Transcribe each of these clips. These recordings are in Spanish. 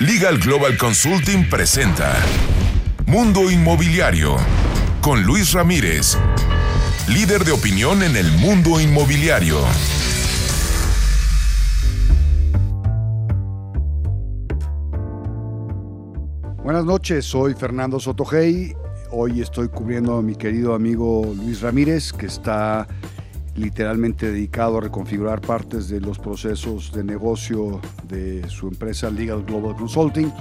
Legal Global Consulting presenta Mundo Inmobiliario con Luis Ramírez, líder de opinión en el mundo inmobiliario. Buenas noches, soy Fernando Sotogey. Hoy estoy cubriendo a mi querido amigo Luis Ramírez, que está literalmente dedicado a reconfigurar partes de los procesos de negocio de su empresa Legal Global Consulting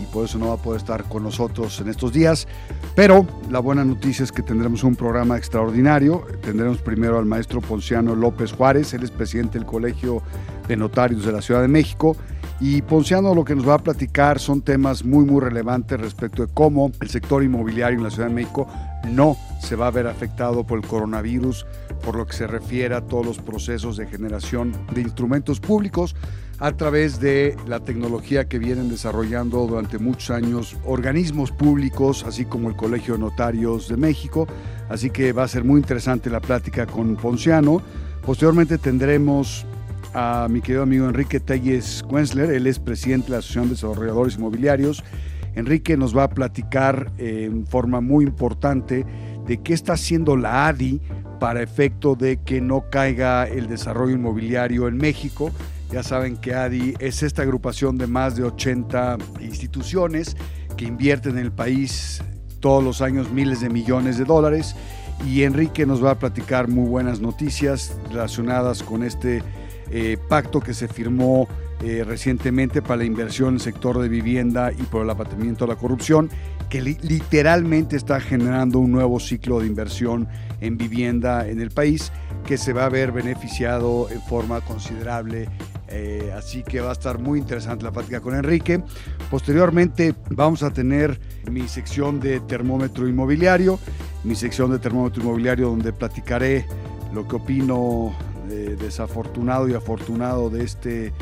y por eso no va a poder estar con nosotros en estos días. Pero la buena noticia es que tendremos un programa extraordinario. Tendremos primero al maestro Ponciano López Juárez, él es presidente del Colegio de Notarios de la Ciudad de México. Y Ponciano lo que nos va a platicar son temas muy, muy relevantes respecto de cómo el sector inmobiliario en la Ciudad de México no se va a ver afectado por el coronavirus, por lo que se refiere a todos los procesos de generación de instrumentos públicos a través de la tecnología que vienen desarrollando durante muchos años organismos públicos, así como el Colegio de Notarios de México. Así que va a ser muy interesante la plática con Ponciano. Posteriormente tendremos a mi querido amigo Enrique Telles Wenzler, él es presidente de la Asociación de Desarrolladores Inmobiliarios. Enrique nos va a platicar eh, en forma muy importante de qué está haciendo la ADI para efecto de que no caiga el desarrollo inmobiliario en México. Ya saben que ADI es esta agrupación de más de 80 instituciones que invierten en el país todos los años miles de millones de dólares y Enrique nos va a platicar muy buenas noticias relacionadas con este eh, pacto que se firmó eh, recientemente para la inversión en el sector de vivienda y por el abatimiento de la corrupción, que literalmente está generando un nuevo ciclo de inversión en vivienda en el país que se va a ver beneficiado en forma considerable. Eh, así que va a estar muy interesante la plática con Enrique. Posteriormente vamos a tener mi sección de termómetro inmobiliario, mi sección de termómetro inmobiliario donde platicaré lo que opino desafortunado y afortunado de, este,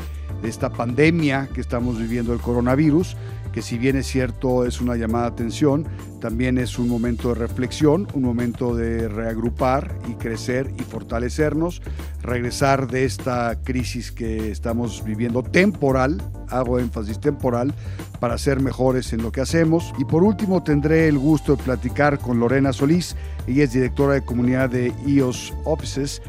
de esta pandemia que estamos viviendo el coronavirus, que si bien es cierto es una llamada de atención, también es un momento de reflexión, un momento de reagrupar y crecer y fortalecernos, regresar de esta crisis que estamos viviendo temporal, hago énfasis temporal, para ser mejores en lo que hacemos. Y por último tendré el gusto de platicar con Lorena Solís, ella es directora de comunidad de IOS Offices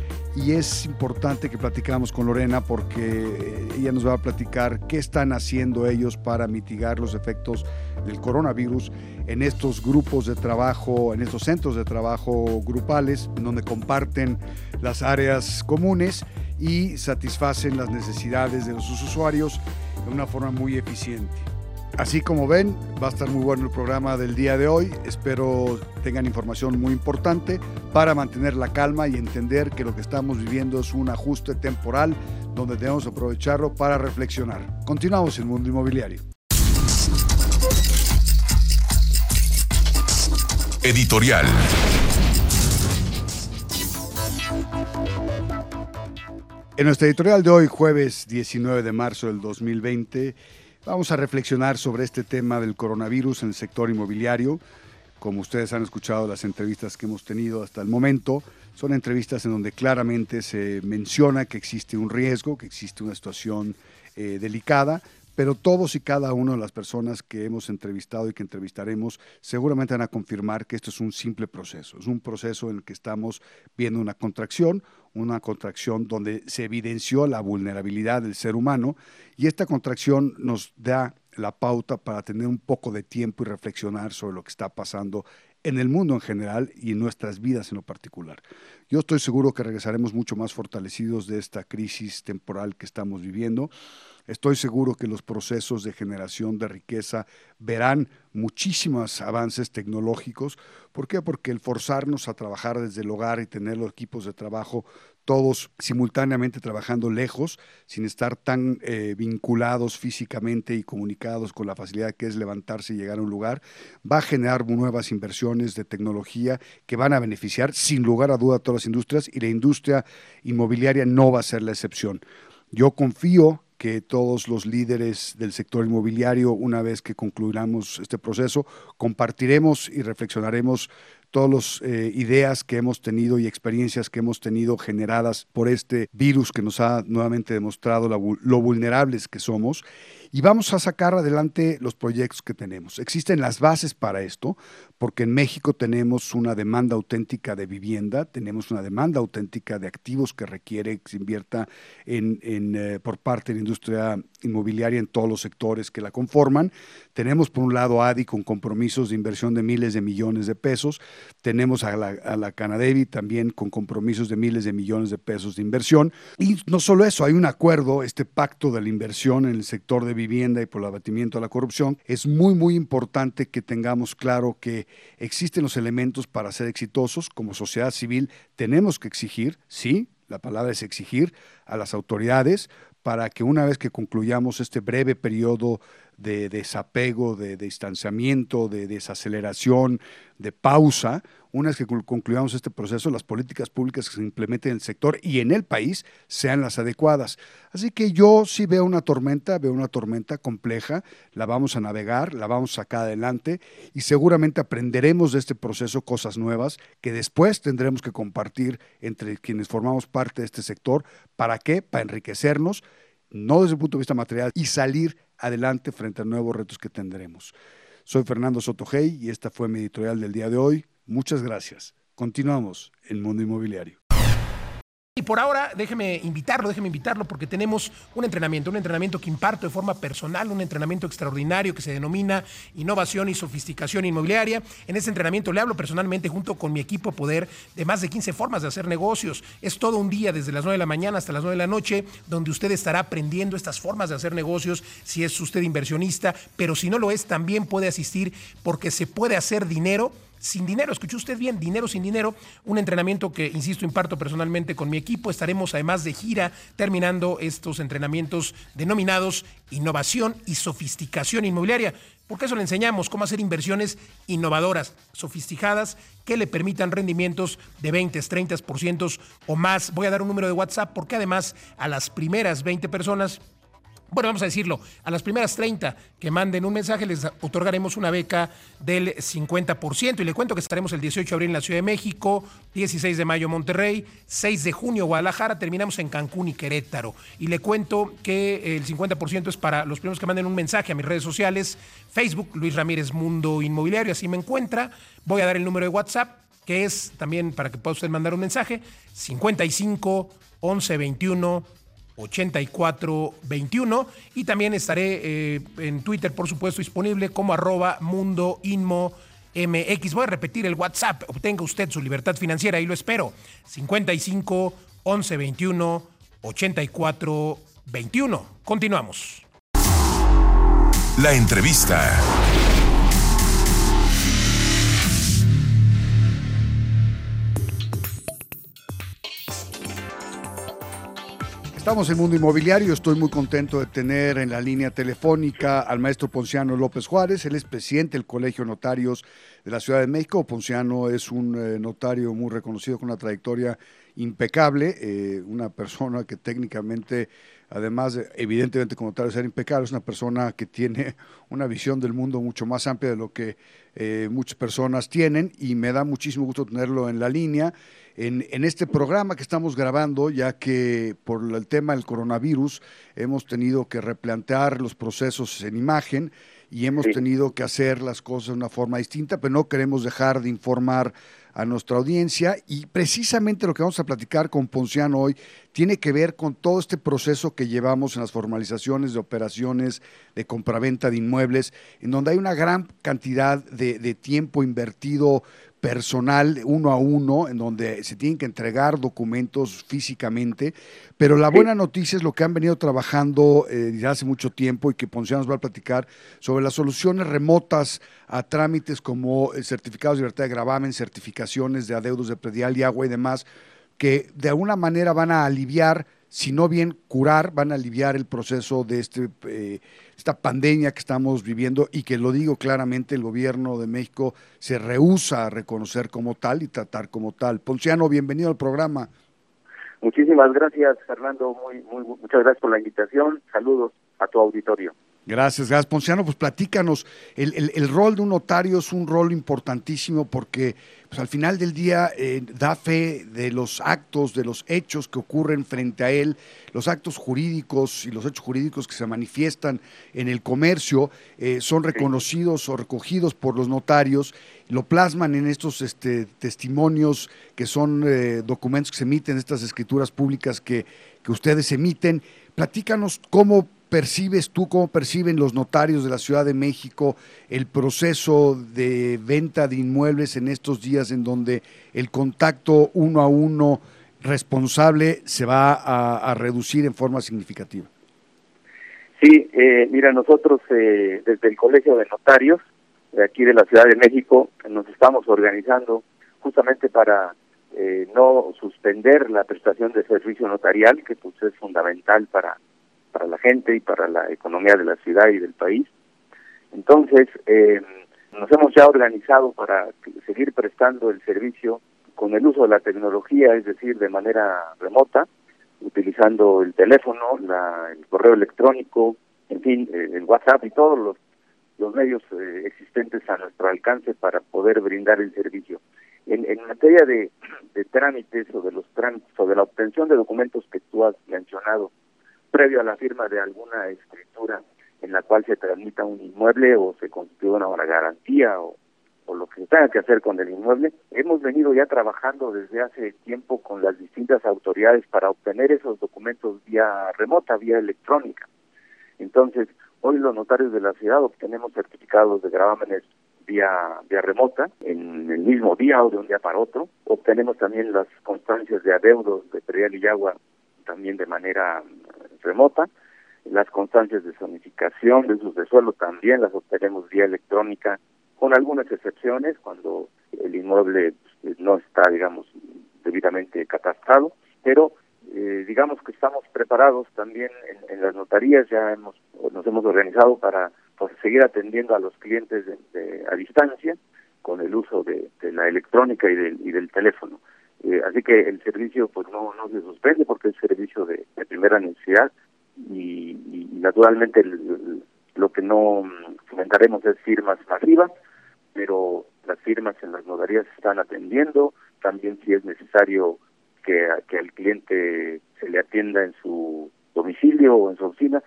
y es importante que platicamos con Lorena porque ella nos va a platicar qué están haciendo ellos para mitigar los efectos del coronavirus en estos grupos de trabajo, en estos centros de trabajo grupales, donde comparten las áreas comunes y satisfacen las necesidades de los usuarios de una forma muy eficiente. Así como ven, va a estar muy bueno el programa del día de hoy. Espero tengan información muy importante para mantener la calma y entender que lo que estamos viviendo es un ajuste temporal donde debemos aprovecharlo para reflexionar. Continuamos en Mundo Inmobiliario. Editorial. En nuestra editorial de hoy, jueves 19 de marzo del 2020, Vamos a reflexionar sobre este tema del coronavirus en el sector inmobiliario. Como ustedes han escuchado las entrevistas que hemos tenido hasta el momento, son entrevistas en donde claramente se menciona que existe un riesgo, que existe una situación eh, delicada, pero todos y cada una de las personas que hemos entrevistado y que entrevistaremos seguramente van a confirmar que esto es un simple proceso, es un proceso en el que estamos viendo una contracción, una contracción donde se evidenció la vulnerabilidad del ser humano y esta contracción nos da la pauta para tener un poco de tiempo y reflexionar sobre lo que está pasando en el mundo en general y en nuestras vidas en lo particular. Yo estoy seguro que regresaremos mucho más fortalecidos de esta crisis temporal que estamos viviendo Estoy seguro que los procesos de generación de riqueza verán muchísimos avances tecnológicos. ¿Por qué? Porque el forzarnos a trabajar desde el hogar y tener los equipos de trabajo todos simultáneamente trabajando lejos, sin estar tan eh, vinculados físicamente y comunicados con la facilidad que es levantarse y llegar a un lugar, va a generar nuevas inversiones de tecnología que van a beneficiar sin lugar a duda a todas las industrias y la industria inmobiliaria no va a ser la excepción. Yo confío que todos los líderes del sector inmobiliario, una vez que concluyamos este proceso, compartiremos y reflexionaremos todas las eh, ideas que hemos tenido y experiencias que hemos tenido generadas por este virus que nos ha nuevamente demostrado lo vulnerables que somos y vamos a sacar adelante los proyectos que tenemos. Existen las bases para esto, porque en México tenemos una demanda auténtica de vivienda, tenemos una demanda auténtica de activos que requiere que se invierta en, eh, por parte de la industria inmobiliaria en todos los sectores que la conforman. Tenemos por un lado ADI con compromisos de inversión de miles de millones de pesos, tenemos a la, a la Canadevi también con compromisos de miles de millones de pesos de inversión. Y no solo eso, hay un acuerdo, este pacto de la inversión en el sector de vivienda y por el abatimiento de la corrupción. Es muy, muy importante que tengamos claro que existen los elementos para ser exitosos. Como sociedad civil tenemos que exigir, sí, la palabra es exigir a las autoridades para que una vez que concluyamos este breve periodo de desapego, de, distanciamiento, de desaceleración, de pausa, una vez que concluyamos este proceso, las políticas públicas que se implementen en el sector y en el país sean las adecuadas. Así que yo sí veo una tormenta, veo una tormenta compleja, la vamos a navegar, la vamos a sacar adelante y seguramente aprenderemos de este proceso cosas nuevas que después tendremos que compartir entre quienes formamos parte de este sector. ¿Para qué? Para enriquecernos, no desde el punto de vista material, y salir adelante frente a nuevos retos que tendremos. Soy Fernando Sotogey y esta fue mi editorial del día de hoy. Muchas gracias. Continuamos en Mundo Inmobiliario. Y por ahora, déjeme invitarlo, déjeme invitarlo, porque tenemos un entrenamiento, un entrenamiento que imparto de forma personal, un entrenamiento extraordinario que se denomina Innovación y Sofisticación Inmobiliaria. En ese entrenamiento le hablo personalmente junto con mi equipo Poder de más de 15 formas de hacer negocios. Es todo un día desde las 9 de la mañana hasta las 9 de la noche, donde usted estará aprendiendo estas formas de hacer negocios, si es usted inversionista, pero si no lo es, también puede asistir porque se puede hacer dinero sin dinero. Escuchó usted bien, dinero sin dinero. Un entrenamiento que, insisto, imparto personalmente con mi equipo. Estaremos además de gira terminando estos entrenamientos denominados innovación y sofisticación inmobiliaria. Porque eso le enseñamos cómo hacer inversiones innovadoras, sofisticadas, que le permitan rendimientos de 20, 30% o más. Voy a dar un número de WhatsApp porque además a las primeras 20 personas bueno, vamos a decirlo, a las primeras 30 que manden un mensaje les otorgaremos una beca del 50%. Y le cuento que estaremos el 18 de abril en la Ciudad de México, 16 de mayo Monterrey, 6 de junio Guadalajara, terminamos en Cancún y Querétaro. Y le cuento que el 50% es para los primeros que manden un mensaje a mis redes sociales, Facebook, Luis Ramírez Mundo Inmobiliario, así me encuentra. Voy a dar el número de WhatsApp, que es también para que pueda usted mandar un mensaje, 55 11 21 8421 y también estaré eh, en Twitter, por supuesto, disponible como arroba mundo inmo MX. Voy a repetir el WhatsApp. Obtenga usted su libertad financiera y lo espero. 55 11 21 84 21. Continuamos. La entrevista. Estamos en Mundo Inmobiliario. Estoy muy contento de tener en la línea telefónica al maestro Ponciano López Juárez. Él es presidente del Colegio Notarios de la Ciudad de México. Ponciano es un eh, notario muy reconocido con una trayectoria impecable, eh, una persona que técnicamente, además, evidentemente como notario ser impecable, es una persona que tiene una visión del mundo mucho más amplia de lo que eh, muchas personas tienen y me da muchísimo gusto tenerlo en la línea en, este programa que estamos grabando, ya que por el tema del coronavirus hemos tenido que replantear los procesos en imagen y hemos tenido que hacer las cosas de una forma distinta, pero no queremos dejar de informar a nuestra audiencia. Y precisamente lo que vamos a platicar con Ponciano hoy tiene que ver con todo este proceso que llevamos en las formalizaciones de operaciones de compraventa de inmuebles, en donde hay una gran cantidad de, de tiempo invertido personal uno a uno, en donde se tienen que entregar documentos físicamente, pero la buena noticia es lo que han venido trabajando eh, desde hace mucho tiempo y que Ponciano nos va a platicar sobre las soluciones remotas a trámites como eh, certificados de libertad de gravamen, certificaciones de adeudos de predial y agua y demás, que de alguna manera van a aliviar si no bien curar, van a aliviar el proceso de este, eh, esta pandemia que estamos viviendo y que lo digo claramente, el gobierno de México se rehúsa a reconocer como tal y tratar como tal. Ponciano, bienvenido al programa. Muchísimas gracias, Fernando. Muy, muy, muchas gracias por la invitación. Saludos a tu auditorio. Gracias, gracias. Ponciano, pues platícanos, el, rol de un notario es un rol importantísimo porque pues, al final del día eh, da fe de los actos, de los hechos que ocurren frente a él, los actos jurídicos y los hechos jurídicos que se manifiestan en el comercio eh, son reconocidos o recogidos por los notarios, lo plasman en estos este, testimonios que son eh, documentos que se emiten, estas escrituras públicas que, que ustedes emiten. Platícanos cómo percibes tú, cómo perciben los notarios de la Ciudad de México el proceso de venta de inmuebles en estos días en donde el contacto uno a uno responsable se va a, reducir en forma significativa? Sí, eh, mira, nosotros eh, desde el Colegio de Notarios de aquí de la Ciudad de México nos estamos organizando justamente para eh, no suspender la prestación de servicio notarial, que pues es fundamental para para la gente y para la economía de la ciudad y del país. Entonces, eh, nos hemos ya organizado para seguir prestando el servicio con el uso de la tecnología, es decir, de manera remota, utilizando el teléfono, la, el correo electrónico, en fin, eh, el WhatsApp y todos los, medios eh, existentes a nuestro alcance para poder brindar el servicio. En, en materia de, de trámites o de los trámites o de la obtención de documentos que tú has mencionado, previo a la firma de alguna escritura en la cual se transmita un inmueble o se constituya una garantía o, lo que tenga que hacer con el inmueble. Hemos venido ya trabajando desde hace tiempo con las distintas autoridades para obtener esos documentos vía remota, vía electrónica. Entonces, hoy los notarios de la ciudad obtenemos certificados de gravámenes vía, vía remota, en el mismo día o de un día para otro. Obtenemos también las constancias de adeudos de Perial y Agua también de manera remota. Las constancias de zonificación de usos de suelo también las obtenemos vía electrónica, con algunas excepciones, cuando el inmueble pues, no está, digamos, debidamente catastrado, pero eh, digamos que estamos preparados también en, las notarías, ya hemos nos hemos organizado para pues, seguir atendiendo a los clientes a distancia con el uso de, la electrónica y del, y del teléfono. Eh, así que el servicio pues no, no se suspende porque es servicio de, primera necesidad y, naturalmente lo que no fomentaremos es firmas masivas, pero las firmas en las notarías están atendiendo, también si es necesario que, que al cliente se le atienda en su domicilio o en su oficina,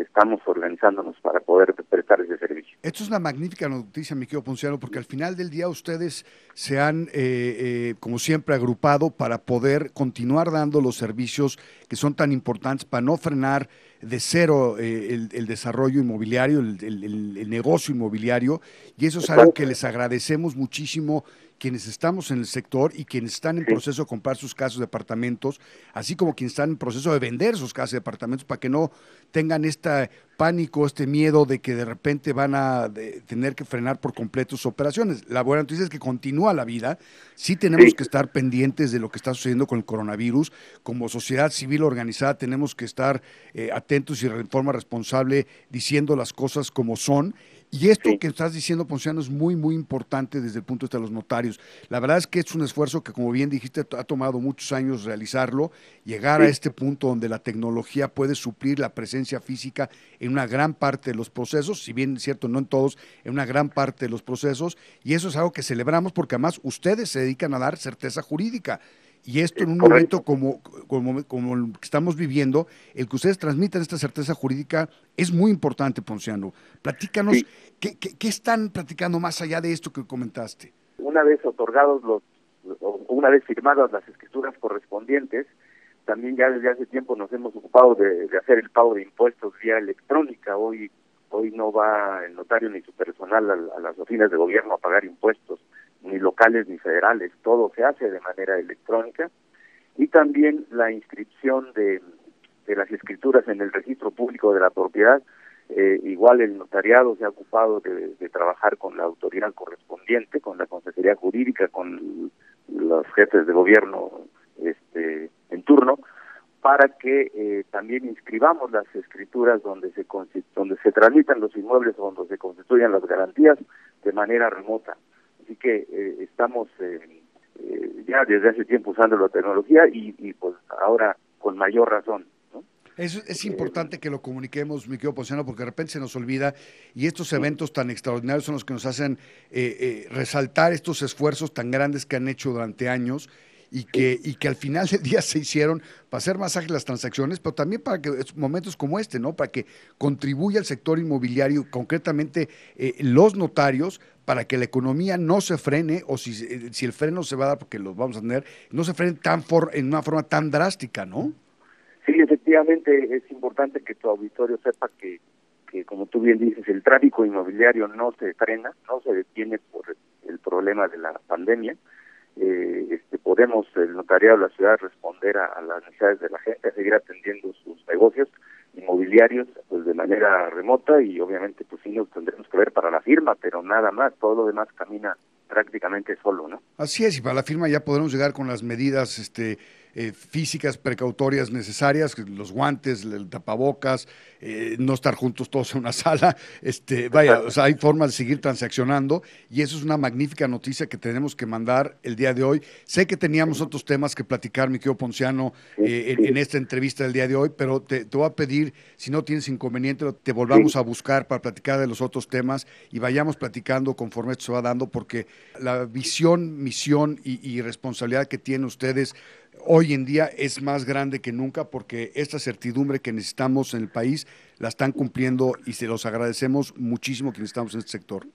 estamos organizándonos para poder prestar ese servicio. Esto es una magnífica noticia, mi querido Ponciano, porque al final del día ustedes se han, eh, eh, como siempre, agrupado para poder continuar dando los servicios que son tan importantes para no frenar de cero el, desarrollo inmobiliario, el, negocio inmobiliario, y eso es algo que les agradecemos muchísimo quienes estamos en el sector y quienes están en proceso de comprar sus casas de departamentos, así como quienes están en proceso de vender sus casas de departamentos para que no tengan este pánico, este miedo de que de repente van a tener que frenar por completo sus operaciones. La buena noticia es que continúa la vida, sí tenemos que estar pendientes de lo que está sucediendo con el coronavirus, como sociedad civil organizada tenemos que estar eh, atentos y de forma responsable diciendo las cosas como son y esto que estás diciendo, Ponciano, es muy, muy importante desde el punto de vista de los notarios. La verdad es que es un esfuerzo que, como bien dijiste, ha tomado muchos años realizarlo, llegar a este punto donde la tecnología puede suplir la presencia física en una gran parte de los procesos, si bien es cierto, no en todos, en una gran parte de los procesos, y eso es algo que celebramos porque además ustedes se dedican a dar certeza jurídica. Y esto en un momento como, como, como, el que estamos viviendo, el que ustedes transmitan esta certeza jurídica es muy importante, Ponciano. Platícanos, ¿qué, qué, están platicando más allá de esto que comentaste? Una vez otorgados los, una vez firmadas las escrituras correspondientes, también ya desde hace tiempo nos hemos ocupado de, hacer el pago de impuestos vía electrónica. Hoy hoy no va el notario ni su personal a las oficinas de gobierno a pagar impuestos ni locales ni federales, todo se hace de manera electrónica y también la inscripción de, de las escrituras en el registro público de la propiedad, eh, igual el notariado se ha ocupado de, trabajar con la autoridad correspondiente, con la Consejería Jurídica, con los jefes de gobierno este, en turno, para que eh, también inscribamos las escrituras donde se donde se tramitan los inmuebles o donde se constituyan las garantías de manera remota. Así que eh, estamos eh, eh, ya desde hace tiempo usando la tecnología y, pues ahora con mayor razón. Es, es importante que lo comuniquemos, mi querido Ponciano, porque de repente se nos olvida y estos eventos tan extraordinarios son los que nos hacen eh, eh, resaltar estos esfuerzos tan grandes que han hecho durante años y que, y que al final del día se hicieron para hacer más ágiles las transacciones, pero también para que momentos como este, ¿no? Para que contribuya el sector inmobiliario, concretamente eh, los notarios, para que la economía no se frene, o si, si el freno se va a dar, porque los vamos a tener, no se frene tan for, en una forma tan drástica, ¿no? Sí, efectivamente es importante que tu auditorio sepa que, que, como tú bien dices, el tráfico inmobiliario no se frena, no se detiene por el problema de la pandemia. Eh, este, podemos, el notariado de la ciudad, responder a, las necesidades de la gente, seguir atendiendo sus negocios inmobiliarios pues de manera remota y obviamente pues sí nos tendremos que ver para la firma, pero nada más, todo lo demás camina prácticamente solo, ¿no? Así es, y para la firma ya podremos llegar con las medidas este eh, físicas precautorias necesarias, los guantes, el tapabocas, eh, no estar juntos todos en una sala. Este, vaya, o sea, hay formas de seguir transaccionando y eso es una magnífica noticia que tenemos que mandar el día de hoy. Sé que teníamos otros temas que platicar, mi querido Ponciano, eh, en, esta entrevista del día de hoy, pero te, te voy a pedir, si no tienes inconveniente, te volvamos a buscar para platicar de los otros temas y vayamos platicando conforme esto se va dando, porque la visión, misión y, y responsabilidad que tienen ustedes hoy en día es más grande que nunca porque esta certidumbre que necesitamos en el país la están cumpliendo y se los agradecemos muchísimo que necesitamos en este sector.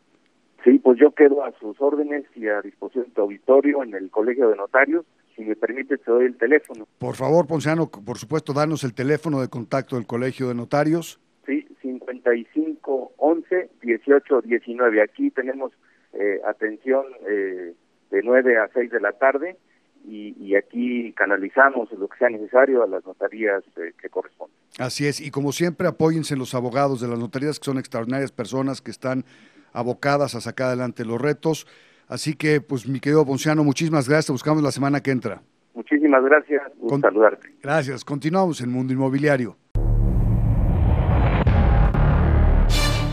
Sí, pues yo quedo a sus órdenes y a disposición de tu auditorio en el Colegio de Notarios. Si me permite, te doy el teléfono. Por favor, Ponciano, por supuesto, danos el teléfono de contacto del Colegio de Notarios. Sí, 55 11 18 19. Aquí tenemos eh, atención eh, de 9 a 6 de la tarde y, aquí canalizamos lo que sea necesario a las notarías eh, que corresponden. Así es, y como siempre apóyense los abogados de las notarías que son extraordinarias personas que están abocadas a sacar adelante los retos. Así que, pues mi querido Ponciano, muchísimas gracias, buscamos la semana que entra. Muchísimas gracias, Con... saludarte. Gracias, continuamos en Mundo Inmobiliario.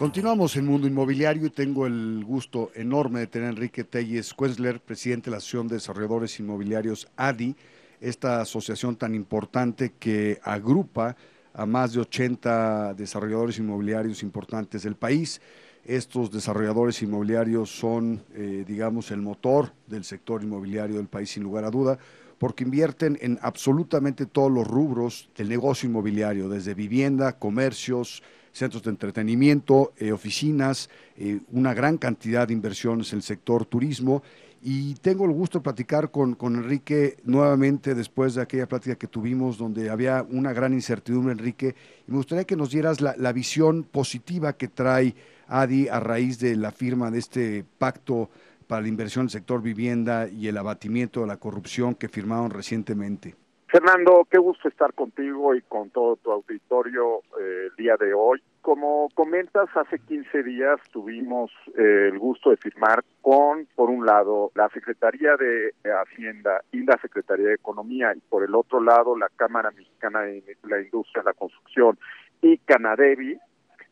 Continuamos en Mundo Inmobiliario y tengo el gusto enorme de tener a Enrique Telles Quenzler, presidente de la Asociación de Desarrolladores Inmobiliarios ADI, esta asociación tan importante que agrupa a más de 80 desarrolladores inmobiliarios importantes del país. Estos desarrolladores inmobiliarios son, eh, digamos, el motor del sector inmobiliario del país, sin lugar a duda, porque invierten en absolutamente todos los rubros del negocio inmobiliario, desde vivienda, comercios, centros de entretenimiento, eh, oficinas, eh, una gran cantidad de inversiones en el sector turismo. Y tengo el gusto de platicar con, con, Enrique nuevamente después de aquella plática que tuvimos donde había una gran incertidumbre, Enrique. Y me gustaría que nos dieras la, la visión positiva que trae ADI a raíz de la firma de este pacto para la inversión en el sector vivienda y el abatimiento de la corrupción que firmaron recientemente. Fernando, qué gusto estar contigo y con todo tu auditorio eh, el día de hoy. Como comentas, hace 15 días tuvimos eh, el gusto de firmar con, por un lado, la Secretaría de Hacienda y la Secretaría de Economía, y por el otro lado, la Cámara Mexicana de la Industria la Construcción y Canadevi,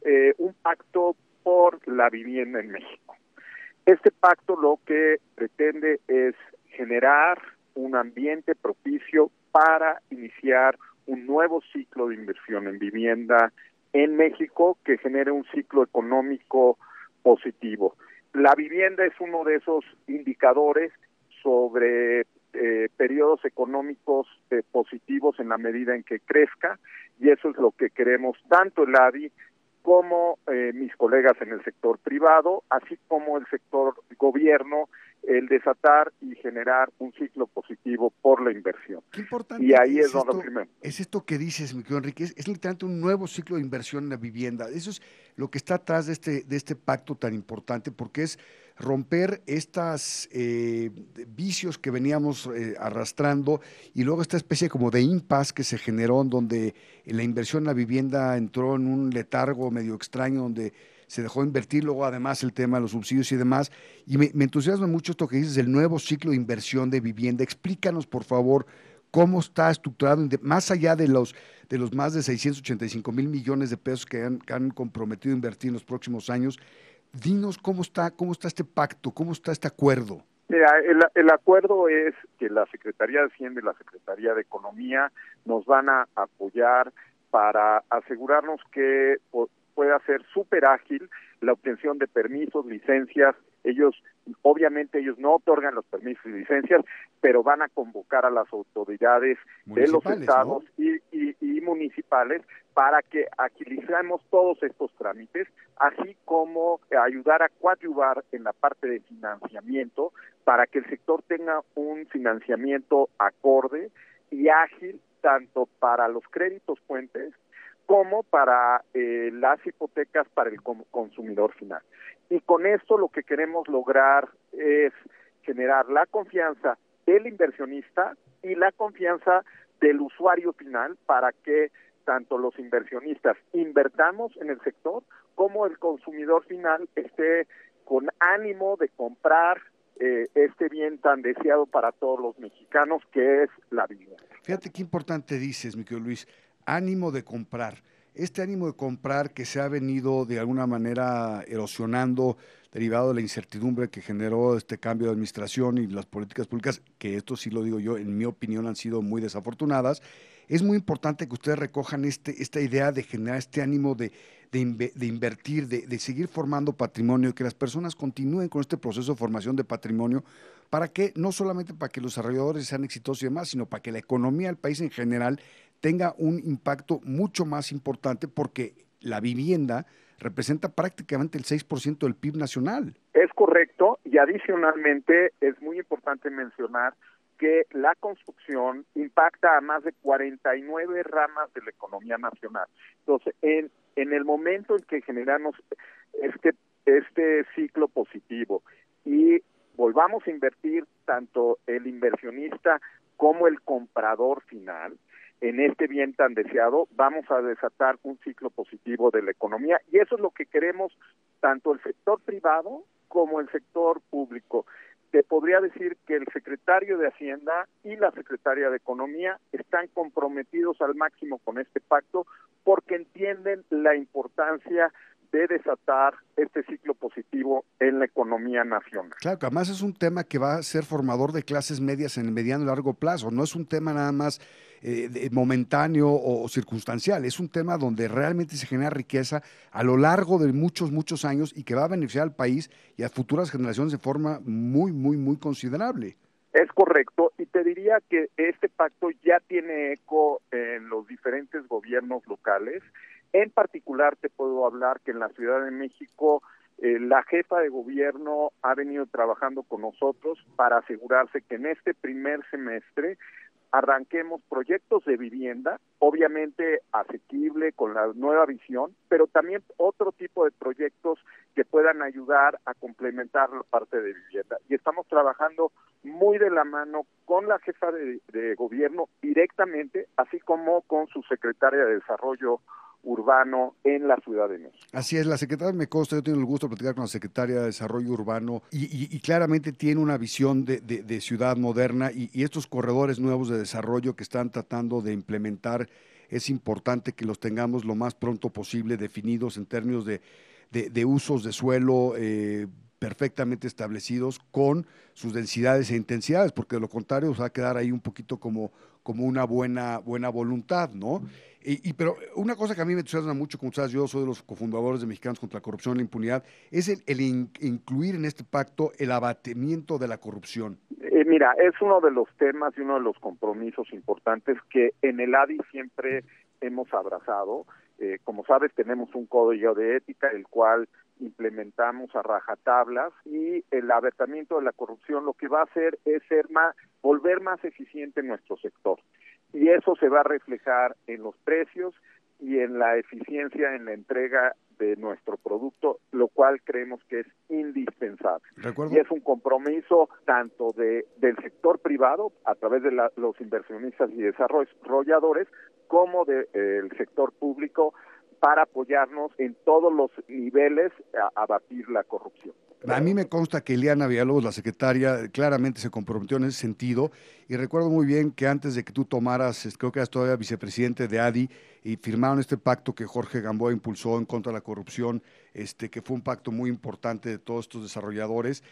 eh, un pacto por la vivienda en México. Este pacto lo que pretende es generar un ambiente propicio para iniciar un nuevo ciclo de inversión en vivienda en México que genere un ciclo económico positivo. La vivienda es uno de esos indicadores sobre eh, periodos económicos eh, positivos en la medida en que crezca y eso es lo que queremos tanto el ADI como eh, mis colegas en el sector privado, así como el sector gobierno, el desatar y generar un ciclo positivo por la inversión. Qué importante y ahí es, donde primero. Es esto que dices, mi querido Enrique, es, literalmente un nuevo ciclo de inversión en la vivienda. Eso es lo que está atrás de este, de este pacto tan importante, porque es romper estos eh, vicios que veníamos eh, arrastrando y luego esta especie como de impasse que se generó en donde la inversión en la vivienda entró en un letargo medio extraño donde se dejó invertir, luego además el tema de los subsidios y demás. Y me, me entusiasma mucho esto que dices del nuevo ciclo de inversión de vivienda. Explícanos, por favor, cómo está estructurado, más allá de los, de los más de 685 mil millones de pesos que han, han comprometido a invertir en los próximos años, dinos cómo está, cómo está este pacto, cómo está este acuerdo. Mira, el, el, acuerdo es que la Secretaría de Hacienda y la Secretaría de Economía nos van a apoyar para asegurarnos que pueda ser súper ágil la obtención de permisos, licencias. Ellos, obviamente, ellos no otorgan los permisos y licencias, pero van a convocar a las autoridades de los estados y, y, municipales para que agilicemos todos estos trámites, así como ayudar a coadyuvar en la parte de financiamiento para que el sector tenga un financiamiento acorde y ágil tanto para los créditos puentes como para eh, las hipotecas para el consumidor final. Y con esto lo que queremos lograr es generar la confianza del inversionista y la confianza del usuario final para que tanto los inversionistas invertamos en el sector como el consumidor final esté con ánimo de comprar eh, este bien tan deseado para todos los mexicanos que es la vivienda. Fíjate qué importante dices, mi Luis ánimo de comprar. Este ánimo de comprar que se ha venido de alguna manera erosionando derivado de la incertidumbre que generó este cambio de administración y las políticas públicas, que esto sí lo digo yo, en mi opinión han sido muy desafortunadas, es muy importante que ustedes recojan este, esta idea de generar este ánimo de, de, invertir, de, de, seguir formando patrimonio, que las personas continúen con este proceso de formación de patrimonio, para que no solamente para que los desarrolladores sean exitosos y demás, sino para que la economía del país en general tenga un impacto mucho más importante porque la vivienda representa prácticamente el 6% del PIB nacional. Es correcto y adicionalmente es muy importante mencionar que la construcción impacta a más de 49 ramas de la economía nacional. Entonces, en, en el momento en que generamos este, este ciclo positivo y volvamos a invertir tanto el inversionista como el comprador final, en este bien tan deseado, vamos a desatar un ciclo positivo de la economía y eso es lo que queremos tanto el sector privado como el sector público. Te podría decir que el secretario de Hacienda y la secretaria de Economía están comprometidos al máximo con este pacto porque entienden la importancia de desatar este ciclo positivo en la economía nacional. Claro, que además es un tema que va a ser formador de clases medias en el mediano y largo plazo, no es un tema nada más eh, momentáneo o, circunstancial, es un tema donde realmente se genera riqueza a lo largo de muchos, muchos años y que va a beneficiar al país y a futuras generaciones de forma muy, muy, muy considerable. Es correcto, y te diría que este pacto ya tiene eco en los diferentes gobiernos locales. En particular te puedo hablar que en la Ciudad de México eh, la jefa de gobierno ha venido trabajando con nosotros para asegurarse que en este primer semestre arranquemos proyectos de vivienda, obviamente asequible con la nueva visión, pero también otro tipo de proyectos que puedan ayudar a complementar la parte de vivienda. Y estamos trabajando muy de la mano con la jefa de, de gobierno directamente, así como con su secretaria de Desarrollo urbano en la Ciudad de México. Así es, la secretaria me consta, yo tengo el gusto de platicar con la secretaria de Desarrollo Urbano y, claramente tiene una visión de, ciudad moderna y, estos corredores nuevos de desarrollo que están tratando de implementar, es importante que los tengamos lo más pronto posible definidos en términos de, usos de suelo. Eh, perfectamente establecidos con sus densidades e intensidades, porque de lo contrario va a quedar ahí un poquito como, como una buena, buena voluntad, ¿no? Y, pero una cosa que a mí me entusiasma mucho, como sabes, yo soy de los cofundadores de Mexicanos contra la Corrupción y la Impunidad, es el, incluir en este pacto el abatimiento de la corrupción. Eh, mira, es uno de los temas y uno de los compromisos importantes que en el ADI siempre hemos abrazado. Eh, como sabes, tenemos un código de ética, el cual implementamos a rajatablas y el abatimiento de la corrupción lo que va a hacer es ser más, volver más eficiente nuestro sector y eso se va a reflejar en los precios y en la eficiencia en la entrega de nuestro producto, lo cual creemos que es indispensable. ¿Recuerdo? Y es un compromiso tanto de del sector privado a través de la, los inversionistas y desarrolladores como del de, sector público para apoyarnos en todos los niveles a, a batir la corrupción. A mí me consta que Eliana Villalobos, la secretaria, claramente se comprometió en ese sentido y recuerdo muy bien que antes de que tú tomaras, creo que eras todavía vicepresidente de ADI y firmaron este pacto que Jorge Gamboa impulsó en contra de la corrupción, este, que fue un pacto muy importante de todos estos desarrolladores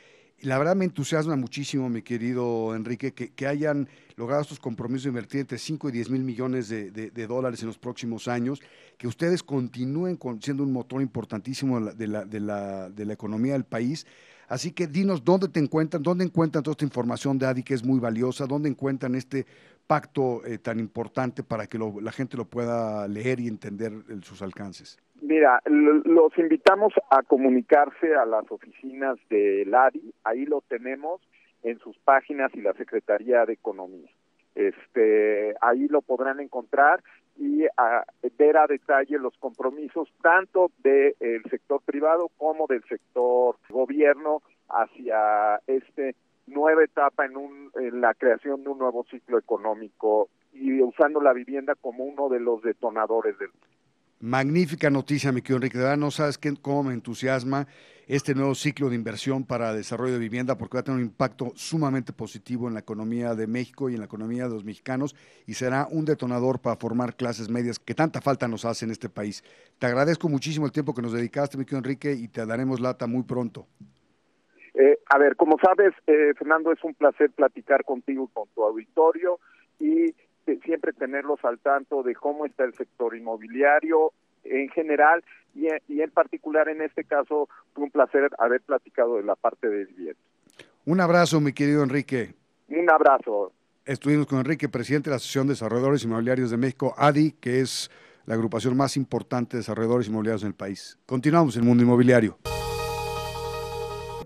la verdad me entusiasma muchísimo, mi querido Enrique, que, hayan logrado estos compromisos de invertir entre 5 y 10 mil millones de, dólares en los próximos años, que ustedes continúen con, siendo un motor importantísimo de la, economía del país. Así que dinos dónde te encuentran, dónde encuentran toda esta información de ADI que es muy valiosa, dónde encuentran este pacto eh, tan importante para que lo, la gente lo pueda leer y entender sus alcances. Mira, los invitamos a comunicarse a las oficinas del ADI, ahí lo tenemos en sus páginas y la Secretaría de Economía. Este, ahí lo podrán encontrar y a, ver a detalle los compromisos tanto del de sector privado como del sector gobierno hacia este nueva etapa en, un, en la creación de un nuevo ciclo económico y usando la vivienda como uno de los detonadores del Magnífica noticia, mi querido Enrique. De verdad, no sabes qué, cómo me entusiasma este nuevo ciclo de inversión para desarrollo de vivienda, porque va a tener un impacto sumamente positivo en la economía de México y en la economía de los mexicanos, y será un detonador para formar clases medias que tanta falta nos hace en este país. Te agradezco muchísimo el tiempo que nos dedicaste, mi querido Enrique, y te daremos lata muy pronto. Eh, a ver, como sabes, eh, Fernando, es un placer platicar contigo, con tu auditorio, y siempre tenerlos al tanto de cómo está el sector inmobiliario en general y, y en particular en este caso fue un placer haber platicado de la parte de vivienda. Un abrazo, mi querido Enrique. Un abrazo. Estuvimos con Enrique, presidente de la Asociación de Desarrolladores Inmobiliarios de México, ADI, que es la agrupación más importante de desarrolladores inmobiliarios en el país. Continuamos en el mundo inmobiliario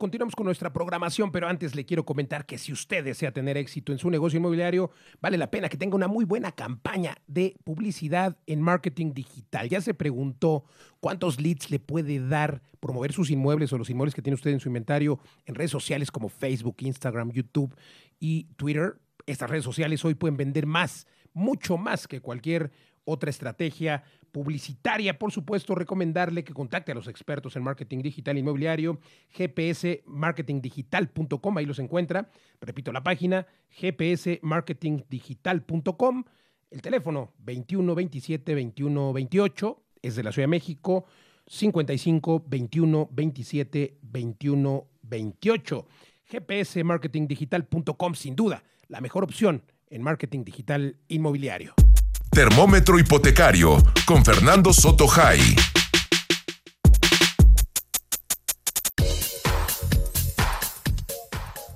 continuamos con nuestra programación, pero antes le quiero comentar que si usted desea tener éxito en su negocio inmobiliario, vale la pena que tenga una muy buena campaña de publicidad en marketing digital. Ya se preguntó cuántos leads le puede dar promover sus inmuebles o los inmuebles que tiene usted en su inventario en redes sociales como Facebook, Instagram, YouTube y Twitter. Estas redes sociales hoy pueden vender más, mucho más que cualquier otra estrategia publicitaria, por supuesto, recomendarle que contacte a los expertos en marketing digital inmobiliario, gpsmarketingdigital.com, ahí los encuentra. Repito la página, gpsmarketingdigital.com. El teléfono 21 27 21 28 es de la Ciudad de México, 55 21 27 21 28. gpsmarketingdigital.com, sin duda, la mejor opción en marketing digital inmobiliario. Termómetro hipotecario con Fernando Soto Jai.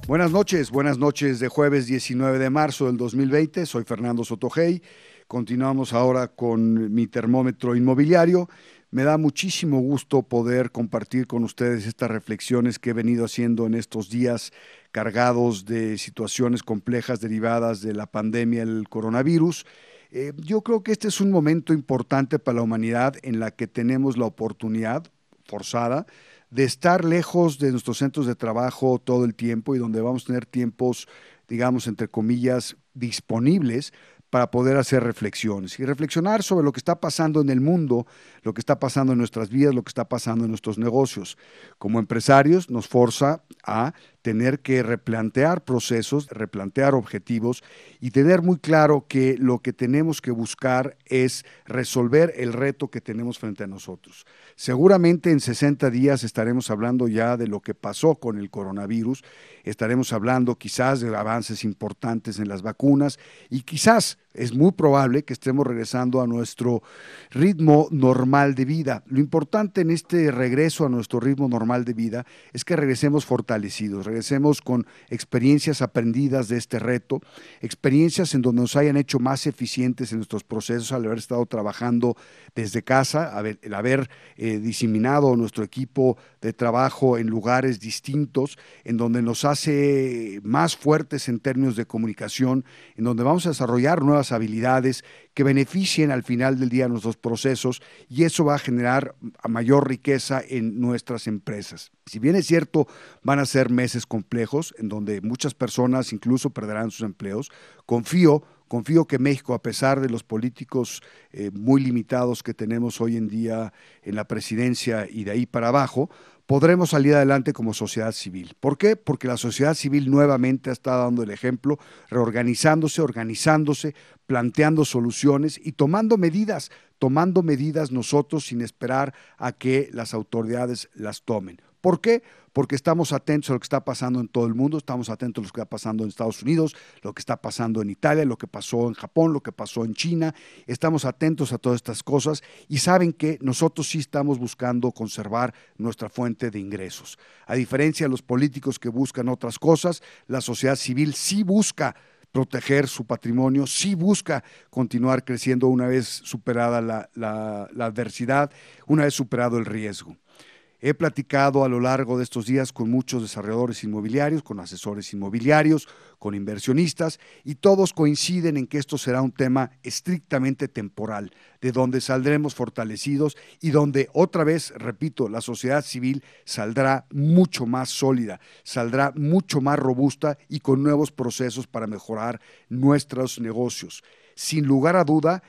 Buenas noches, buenas noches de jueves 19 de marzo del 2020. Soy Fernando Sotogey. Continuamos ahora con mi termómetro inmobiliario. Me da muchísimo gusto poder compartir con ustedes estas reflexiones que he venido haciendo en estos días cargados de situaciones complejas derivadas de la pandemia del coronavirus eh, yo creo que este es un momento importante para la humanidad en la que tenemos la oportunidad forzada de estar lejos de nuestros centros de trabajo todo el tiempo y donde vamos a tener tiempos, digamos, entre comillas, disponibles para poder hacer reflexiones y reflexionar sobre lo que está pasando en el mundo, lo que está pasando en nuestras vidas, lo que está pasando en nuestros negocios. Como empresarios nos forza a tener que replantear procesos, replantear objetivos y tener muy claro que lo que tenemos que buscar es resolver el reto que tenemos frente a nosotros. Seguramente en 60 días estaremos hablando ya de lo que pasó con el coronavirus, estaremos hablando quizás de avances importantes en las vacunas y quizás es muy probable que estemos regresando a nuestro ritmo normal de vida. Lo importante en este regreso a nuestro ritmo normal de vida es que regresemos fortalecidos, regresemos con experiencias aprendidas de este reto, experiencias en donde nos hayan hecho más eficientes en nuestros procesos al haber estado trabajando desde casa, el haber eh, diseminado nuestro equipo de trabajo en lugares distintos, en donde nos hace más fuertes en términos de comunicación, en donde vamos a desarrollar nuevas habilidades que beneficien al final del día nuestros procesos y eso va a generar mayor riqueza en nuestras empresas. Si bien es cierto, van a ser meses complejos en donde muchas personas incluso perderán sus empleos, confío confío que México, a pesar de los políticos eh, muy limitados que tenemos hoy en día en la presidencia y de ahí para abajo, podremos salir adelante como sociedad civil. ¿Por qué? Porque la sociedad civil nuevamente está dando el ejemplo, reorganizándose, organizándose, planteando soluciones y tomando medidas, tomando medidas nosotros sin esperar a que las autoridades las tomen. ¿Por qué? Porque estamos atentos a lo que está pasando en todo el mundo, estamos atentos a lo que está pasando en Estados Unidos, lo que está pasando en Italia, lo que pasó en Japón, lo que pasó en China, estamos atentos a todas estas cosas y saben que nosotros sí estamos buscando conservar nuestra fuente de ingresos. A diferencia de los políticos que buscan otras cosas, la sociedad civil sí busca proteger su patrimonio, sí busca continuar creciendo una vez superada la, la adversidad, una vez superado el riesgo. He platicado a lo largo de estos días con muchos desarrolladores inmobiliarios, con asesores inmobiliarios, con inversionistas, y todos coinciden en que esto será un tema estrictamente temporal, de donde saldremos fortalecidos y donde, otra vez, repito, la sociedad civil saldrá mucho más sólida, saldrá mucho más robusta y con nuevos procesos para mejorar nuestros negocios. Sin lugar a duda,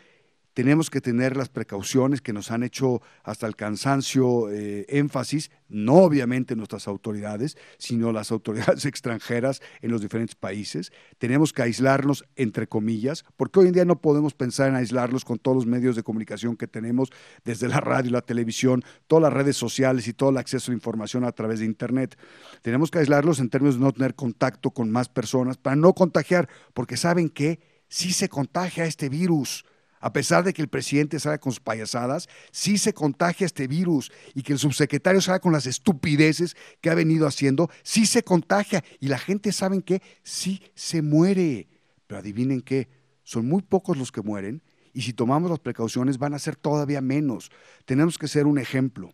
tenemos que tener las precauciones que nos han hecho hasta el cansancio eh, énfasis, no obviamente nuestras autoridades, sino las autoridades extranjeras en los diferentes países. Tenemos que aislarnos, entre comillas, porque hoy en día no podemos pensar en aislarnos con todos los medios de comunicación que tenemos, desde la radio, la televisión, todas las redes sociales y todo el acceso a la información a través de Internet. Tenemos que aislarlos en términos de no tener contacto con más personas para no contagiar, porque saben que si se contagia este virus a pesar de que el presidente salga con sus payasadas, sí se contagia este virus y que el subsecretario salga con las estupideces que ha venido haciendo, sí se contagia y la gente sabe que sí se muere. Pero adivinen qué, son muy pocos los que mueren y si tomamos las precauciones van a ser todavía menos. Tenemos que ser un ejemplo.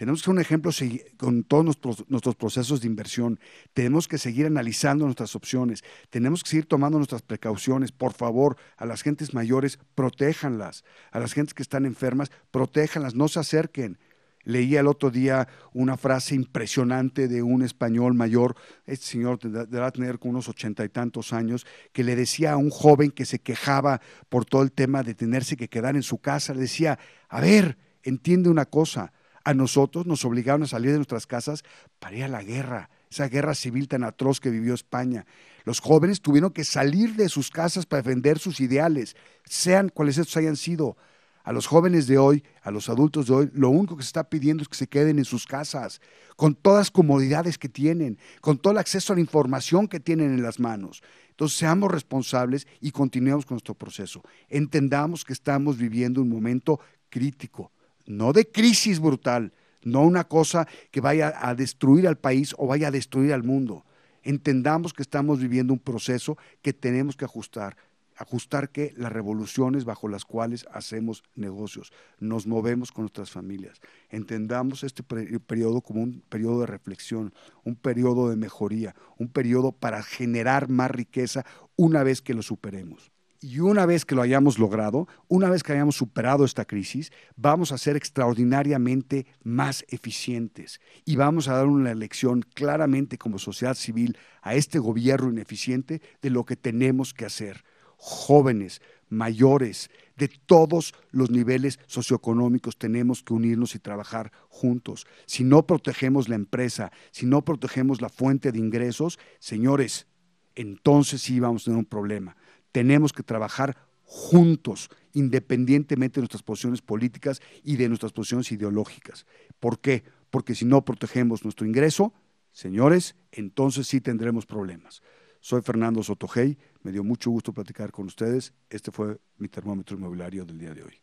Tenemos que ser un ejemplo con todos nuestros, procesos de inversión. Tenemos que seguir analizando nuestras opciones. Tenemos que seguir tomando nuestras precauciones. Por favor, a las gentes mayores, protéjanlas. A las gentes que están enfermas, protéjanlas. No se acerquen. Leía el otro día una frase impresionante de un español mayor, este señor debe tener unos ochenta y tantos años, que le decía a un joven que se quejaba por todo el tema de tenerse que quedar en su casa, le decía, a ver, entiende una cosa, a nosotros nos obligaron a salir de nuestras casas para ir a la guerra, esa guerra civil tan atroz que vivió España. Los jóvenes tuvieron que salir de sus casas para defender sus ideales, sean cuales estos hayan sido. A los jóvenes de hoy, a los adultos de hoy, lo único que se está pidiendo es que se queden en sus casas, con todas las comodidades que tienen, con todo el acceso a la información que tienen en las manos. Entonces, seamos responsables y continuemos con nuestro proceso. Entendamos que estamos viviendo un momento crítico no de crisis brutal, no una cosa que vaya a destruir al país o vaya a destruir al mundo. Entendamos que estamos viviendo un proceso que tenemos que ajustar. Ajustar que las revoluciones bajo las cuales hacemos negocios, nos movemos con nuestras familias. Entendamos este periodo como un periodo de reflexión, un periodo de mejoría, un periodo para generar más riqueza una vez que lo superemos. Y una vez que lo hayamos logrado, una vez que hayamos superado esta crisis, vamos a ser extraordinariamente más eficientes y vamos a dar una lección claramente como sociedad civil a este gobierno ineficiente de lo que tenemos que hacer. Jóvenes, mayores, de todos los niveles socioeconómicos tenemos que unirnos y trabajar juntos. Si no protegemos la empresa, si no protegemos la fuente de ingresos, señores, entonces sí vamos a tener un problema tenemos que trabajar juntos, independientemente de nuestras posiciones políticas y de nuestras posiciones ideológicas. ¿Por qué? Porque si no protegemos nuestro ingreso, señores, entonces sí tendremos problemas. Soy Fernando Sotogey, me dio mucho gusto platicar con ustedes. Este fue mi termómetro inmobiliario del día de hoy.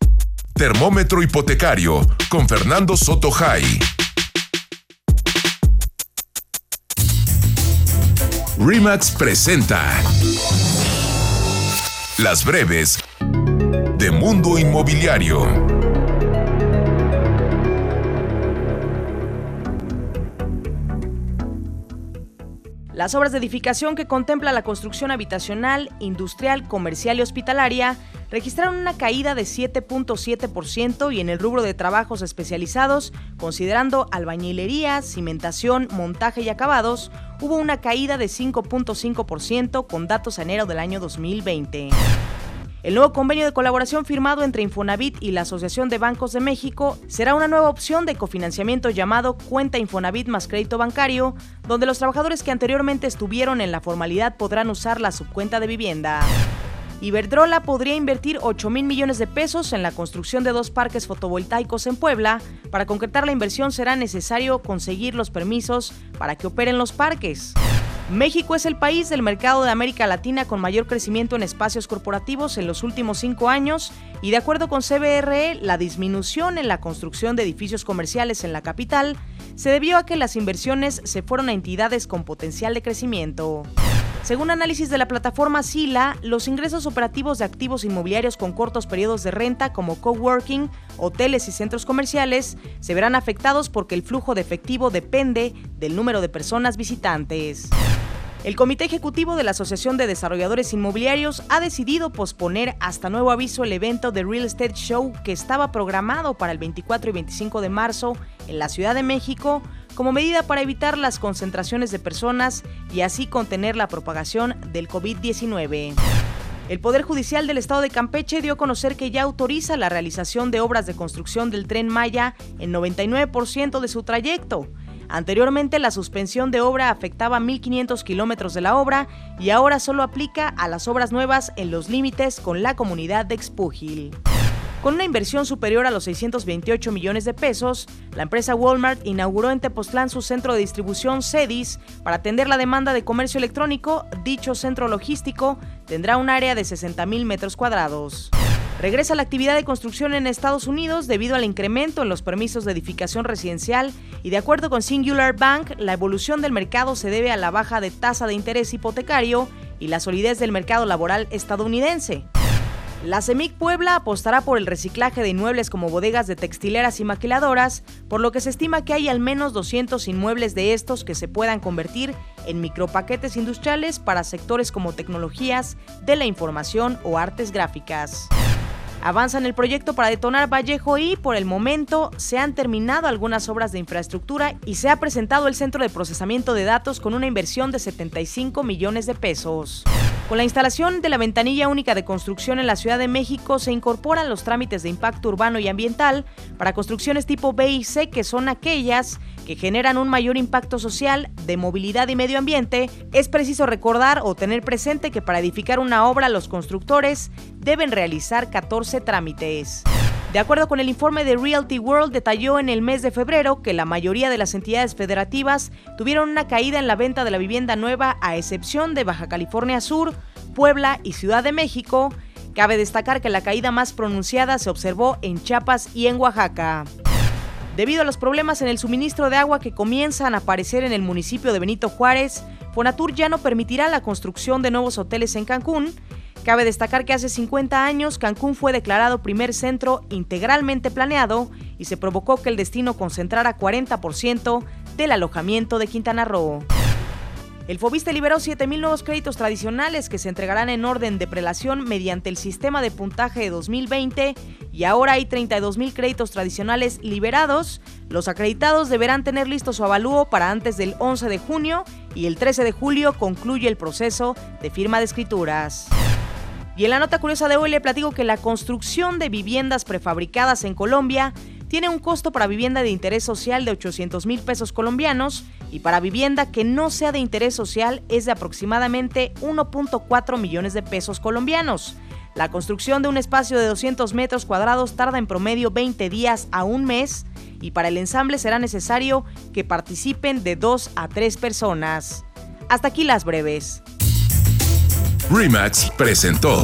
Termómetro hipotecario con Fernando Sotogey. Remax presenta Las breves de Mundo Inmobiliario. Las obras de edificación que contempla la construcción habitacional, industrial, comercial y hospitalaria registraron una caída de 7.7% y en el rubro de trabajos especializados, considerando albañilería, cimentación, montaje y acabados, hubo una caída de 5.5% con datos a enero del año 2020. El nuevo convenio de colaboración firmado entre Infonavit y la Asociación de Bancos de México será una nueva opción de cofinanciamiento llamado Cuenta Infonavit más crédito bancario, donde los trabajadores que anteriormente estuvieron en la formalidad podrán usar la subcuenta de vivienda. Iberdrola podría invertir 8 mil millones de pesos en la construcción de dos parques fotovoltaicos en Puebla. Para concretar la inversión será necesario conseguir los permisos para que operen los parques. México es el país del mercado de América Latina con mayor crecimiento en espacios corporativos en los últimos cinco años y de acuerdo con CBRE, la disminución en la construcción de edificios comerciales en la capital se debió a que las inversiones se fueron a entidades con potencial de crecimiento. Según análisis de la plataforma Sila, los ingresos operativos de activos inmobiliarios con cortos periodos de renta como coworking, hoteles y centros comerciales se verán afectados porque el flujo de efectivo depende del número de personas visitantes. El Comité Ejecutivo de la Asociación de Desarrolladores Inmobiliarios ha decidido posponer hasta nuevo aviso el evento de Real Estate Show que estaba programado para el 24 y 25 de marzo en la Ciudad de México como medida para evitar las concentraciones de personas y así contener la propagación del COVID-19. El Poder Judicial del Estado de Campeche dio a conocer que ya autoriza la realización de obras de construcción del tren Maya en 99% de su trayecto. Anteriormente la suspensión de obra afectaba 1.500 kilómetros de la obra y ahora solo aplica a las obras nuevas en los límites con la comunidad de Expúgil. Con una inversión superior a los 628 millones de pesos, la empresa Walmart inauguró en Tepoztlán su centro de distribución CEDIS para atender la demanda de comercio electrónico. Dicho centro logístico tendrá un área de 60 mil metros cuadrados. Regresa la actividad de construcción en Estados Unidos debido al incremento en los permisos de edificación residencial y de acuerdo con Singular Bank, la evolución del mercado se debe a la baja de tasa de interés hipotecario y la solidez del mercado laboral estadounidense. La CEMIC Puebla apostará por el reciclaje de inmuebles como bodegas de textileras y maquiladoras, por lo que se estima que hay al menos 200 inmuebles de estos que se puedan convertir en micropaquetes industriales para sectores como tecnologías de la información o artes gráficas. Avanza en el proyecto para detonar Vallejo y, por el momento, se han terminado algunas obras de infraestructura y se ha presentado el centro de procesamiento de datos con una inversión de 75 millones de pesos. Con la instalación de la ventanilla única de construcción en la Ciudad de México se incorporan los trámites de impacto urbano y ambiental para construcciones tipo B y C, que son aquellas que generan un mayor impacto social, de movilidad y medio ambiente. Es preciso recordar o tener presente que para edificar una obra los constructores deben realizar 14 trámites. De acuerdo con el informe de Realty World, detalló en el mes de febrero que la mayoría de las entidades federativas tuvieron una caída en la venta de la vivienda nueva, a excepción de Baja California Sur, Puebla y Ciudad de México. Cabe destacar que la caída más pronunciada se observó en Chiapas y en Oaxaca. Debido a los problemas en el suministro de agua que comienzan a aparecer en el municipio de Benito Juárez, Fonatur ya no permitirá la construcción de nuevos hoteles en Cancún, Cabe destacar que hace 50 años Cancún fue declarado primer centro integralmente planeado y se provocó que el destino concentrara 40% del alojamiento de Quintana Roo. El Fobiste liberó 7.000 nuevos créditos tradicionales que se entregarán en orden de prelación mediante el sistema de puntaje de 2020 y ahora hay 32.000 créditos tradicionales liberados. Los acreditados deberán tener listo su avalúo para antes del 11 de junio y el 13 de julio concluye el proceso de firma de escrituras. Y en la nota curiosa de hoy le platico que la construcción de viviendas prefabricadas en Colombia tiene un costo para vivienda de interés social de 800 mil pesos colombianos y para vivienda que no sea de interés social es de aproximadamente 1.4 millones de pesos colombianos. La construcción de un espacio de 200 metros cuadrados tarda en promedio 20 días a un mes y para el ensamble será necesario que participen de 2 a 3 personas. Hasta aquí las breves. Remax presentó